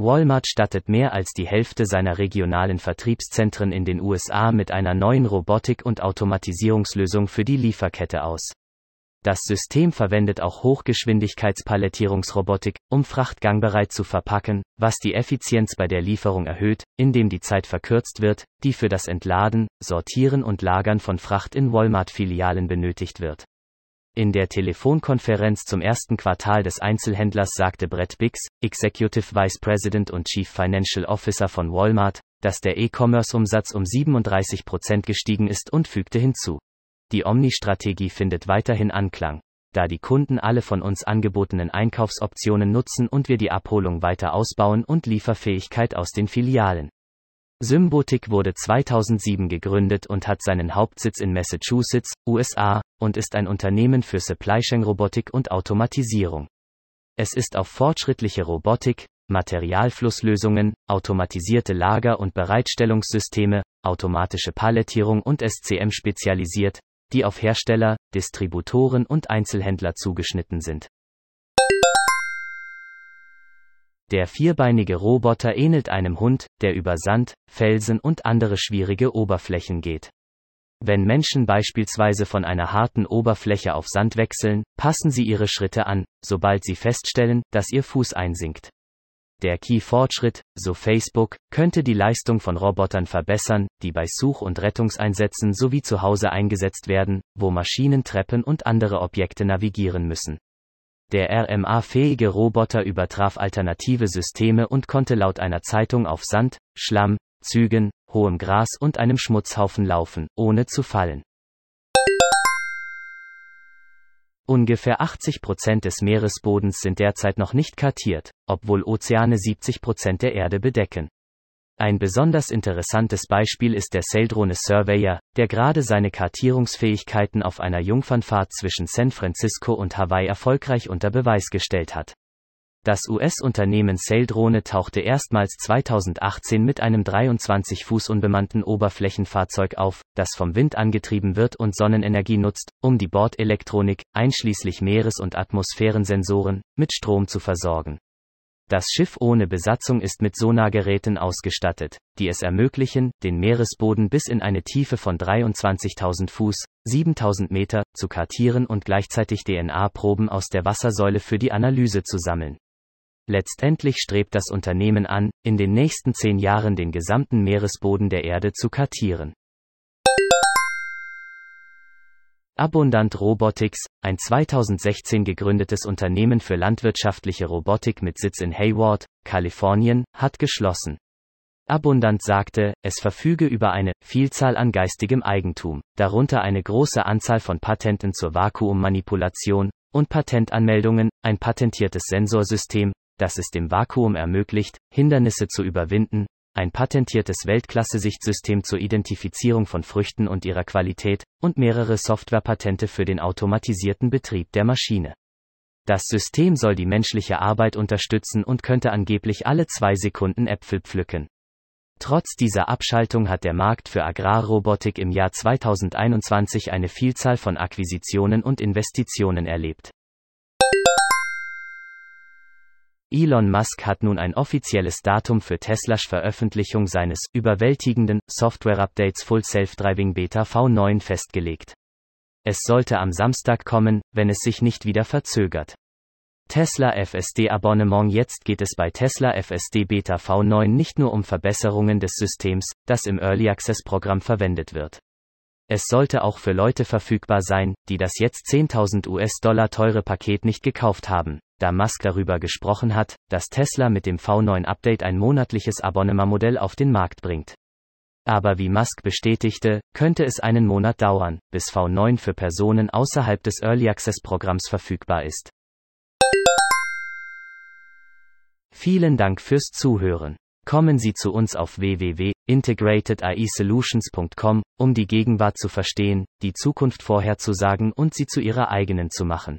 Walmart stattet mehr als die Hälfte seiner regionalen Vertriebszentren in den USA mit einer neuen Robotik- und Automatisierungslösung für die Lieferkette aus. Das System verwendet auch Hochgeschwindigkeitspalettierungsrobotik, um Fracht gangbereit zu verpacken, was die Effizienz bei der Lieferung erhöht, indem die Zeit verkürzt wird, die für das Entladen, Sortieren und Lagern von Fracht in Walmart-Filialen benötigt wird. In der Telefonkonferenz zum ersten Quartal des Einzelhändlers sagte Brett Bix, Executive Vice President und Chief Financial Officer von Walmart, dass der E-Commerce-Umsatz um 37 Prozent gestiegen ist und fügte hinzu. Die Omni-Strategie findet weiterhin Anklang, da die Kunden alle von uns angebotenen Einkaufsoptionen nutzen und wir die Abholung weiter ausbauen und Lieferfähigkeit aus den Filialen. Symbotic wurde 2007 gegründet und hat seinen Hauptsitz in Massachusetts, USA, und ist ein Unternehmen für Supply Chain Robotik und Automatisierung. Es ist auf fortschrittliche Robotik, Materialflusslösungen, automatisierte Lager- und Bereitstellungssysteme, automatische Palettierung und SCM spezialisiert, die auf Hersteller, Distributoren und Einzelhändler zugeschnitten sind. Der vierbeinige Roboter ähnelt einem Hund, der über Sand, Felsen und andere schwierige Oberflächen geht. Wenn Menschen beispielsweise von einer harten Oberfläche auf Sand wechseln, passen sie ihre Schritte an, sobald sie feststellen, dass ihr Fuß einsinkt. Der Key-Fortschritt, so Facebook, könnte die Leistung von Robotern verbessern, die bei Such- und Rettungseinsätzen sowie zu Hause eingesetzt werden, wo Maschinen Treppen und andere Objekte navigieren müssen. Der RMA-fähige Roboter übertraf alternative Systeme und konnte laut einer Zeitung auf Sand, Schlamm, Zügen, hohem Gras und einem Schmutzhaufen laufen, ohne zu fallen. Ungefähr 80 Prozent des Meeresbodens sind derzeit noch nicht kartiert, obwohl Ozeane 70 Prozent der Erde bedecken. Ein besonders interessantes Beispiel ist der Saildrone Surveyor, der gerade seine Kartierungsfähigkeiten auf einer Jungfernfahrt zwischen San Francisco und Hawaii erfolgreich unter Beweis gestellt hat. Das US-Unternehmen Saildrone tauchte erstmals 2018 mit einem 23 Fuß unbemannten Oberflächenfahrzeug auf, das vom Wind angetrieben wird und Sonnenenergie nutzt, um die Bordelektronik, einschließlich Meeres- und Atmosphärensensoren, mit Strom zu versorgen. Das Schiff ohne Besatzung ist mit Sonargeräten ausgestattet, die es ermöglichen, den Meeresboden bis in eine Tiefe von 23.000 Fuß, 7.000 Meter, zu kartieren und gleichzeitig DNA-Proben aus der Wassersäule für die Analyse zu sammeln. Letztendlich strebt das Unternehmen an, in den nächsten zehn Jahren den gesamten Meeresboden der Erde zu kartieren. Abundant Robotics, ein 2016 gegründetes Unternehmen für landwirtschaftliche Robotik mit Sitz in Hayward, Kalifornien, hat geschlossen. Abundant sagte, es verfüge über eine Vielzahl an geistigem Eigentum, darunter eine große Anzahl von Patenten zur Vakuummanipulation und Patentanmeldungen, ein patentiertes Sensorsystem, das es dem Vakuum ermöglicht, Hindernisse zu überwinden, ein patentiertes Weltklasse-Sichtsystem zur Identifizierung von Früchten und ihrer Qualität, und mehrere Softwarepatente für den automatisierten Betrieb der Maschine. Das System soll die menschliche Arbeit unterstützen und könnte angeblich alle zwei Sekunden Äpfel pflücken. Trotz dieser Abschaltung hat der Markt für Agrarrobotik im Jahr 2021 eine Vielzahl von Akquisitionen und Investitionen erlebt. Elon Musk hat nun ein offizielles Datum für Teslas Veröffentlichung seines überwältigenden Software-Updates Full Self-Driving Beta V9 festgelegt. Es sollte am Samstag kommen, wenn es sich nicht wieder verzögert. Tesla FSD Abonnement Jetzt geht es bei Tesla FSD Beta V9 nicht nur um Verbesserungen des Systems, das im Early Access Programm verwendet wird. Es sollte auch für Leute verfügbar sein, die das jetzt 10.000 US-Dollar teure Paket nicht gekauft haben da Musk darüber gesprochen hat, dass Tesla mit dem V9-Update ein monatliches Abonnementmodell auf den Markt bringt. Aber wie Musk bestätigte, könnte es einen Monat dauern, bis V9 für Personen außerhalb des Early Access Programms verfügbar ist. Vielen Dank fürs Zuhören. Kommen Sie zu uns auf www.integratedAIsolutions.com, um die Gegenwart zu verstehen, die Zukunft vorherzusagen und sie zu Ihrer eigenen zu machen.